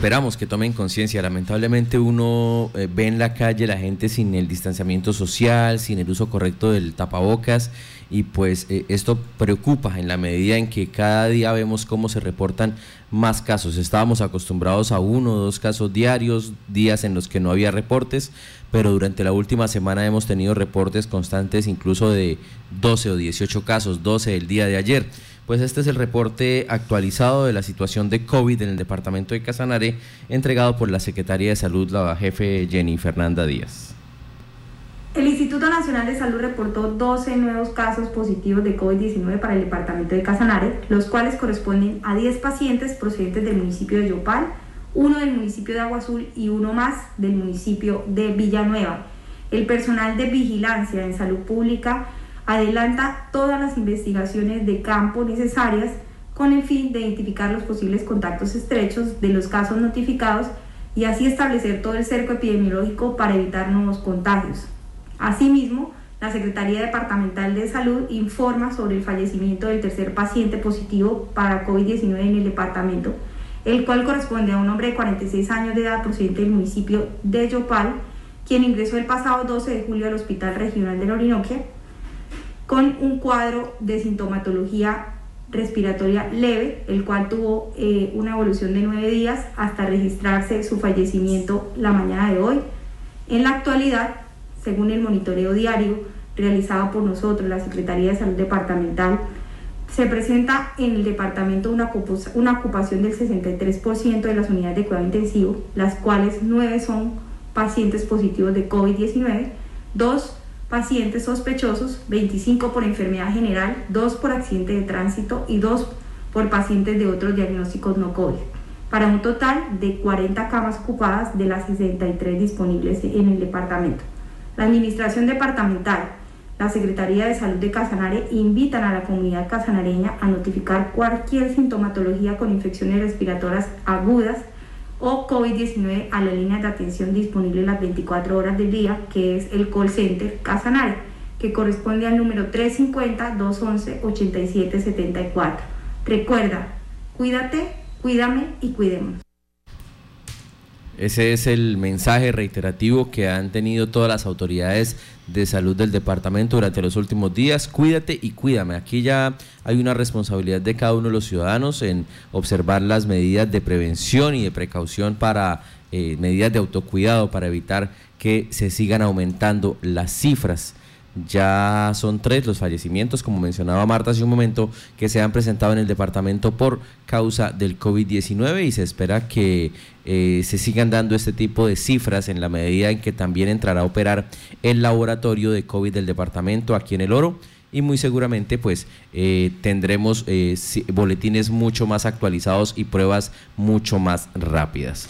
Esperamos que tomen conciencia. Lamentablemente uno eh, ve en la calle la gente sin el distanciamiento social, sin el uso correcto del tapabocas y pues eh, esto preocupa en la medida en que cada día vemos cómo se reportan más casos. Estábamos acostumbrados a uno o dos casos diarios, días en los que no había reportes, pero durante la última semana hemos tenido reportes constantes incluso de 12 o 18 casos, 12 el día de ayer. Pues este es el reporte actualizado de la situación de COVID en el departamento de Casanare, entregado por la Secretaría de Salud, la jefe Jenny Fernanda Díaz. El Instituto Nacional de Salud reportó 12 nuevos casos positivos de COVID-19 para el departamento de Casanare, los cuales corresponden a 10 pacientes procedentes del municipio de Yopal, uno del municipio de Agua Azul y uno más del municipio de Villanueva. El personal de vigilancia en salud pública adelanta todas las investigaciones de campo necesarias con el fin de identificar los posibles contactos estrechos de los casos notificados y así establecer todo el cerco epidemiológico para evitar nuevos contagios. Asimismo, la Secretaría Departamental de Salud informa sobre el fallecimiento del tercer paciente positivo para COVID-19 en el departamento, el cual corresponde a un hombre de 46 años de edad procedente del municipio de Yopal, quien ingresó el pasado 12 de julio al Hospital Regional de la Orinoquia con un cuadro de sintomatología respiratoria leve, el cual tuvo eh, una evolución de nueve días hasta registrarse su fallecimiento la mañana de hoy. En la actualidad, según el monitoreo diario realizado por nosotros, la Secretaría de Salud Departamental, se presenta en el departamento una, ocupación del 63% de las unidades de cuidado intensivo, las cuales nueve son pacientes positivos de COVID-19, dos pacientes sospechosos, 25 por enfermedad general, 2 por accidente de tránsito y 2 por pacientes de otros diagnósticos no COVID, para un total de 40 camas ocupadas de las 63 disponibles en el departamento. La Administración Departamental, la Secretaría de Salud de Casanare invitan a la comunidad casanareña a notificar cualquier sintomatología con infecciones respiratorias agudas o COVID-19 a la línea de atención disponible las 24 horas del día, que es el call center Casanare, que corresponde al número 350-211-8774. Recuerda, cuídate, cuídame y cuidemos. Ese es el mensaje reiterativo que han tenido todas las autoridades de salud del departamento durante los últimos días. Cuídate y cuídame. Aquí ya hay una responsabilidad de cada uno de los ciudadanos en observar las medidas de prevención y de precaución para eh, medidas de autocuidado para evitar que se sigan aumentando las cifras ya son tres los fallecimientos, como mencionaba Marta hace un momento, que se han presentado en el departamento por causa del COVID-19 y se espera que eh, se sigan dando este tipo de cifras en la medida en que también entrará a operar el laboratorio de COVID del departamento aquí en el Oro y muy seguramente pues eh, tendremos eh, boletines mucho más actualizados y pruebas mucho más rápidas.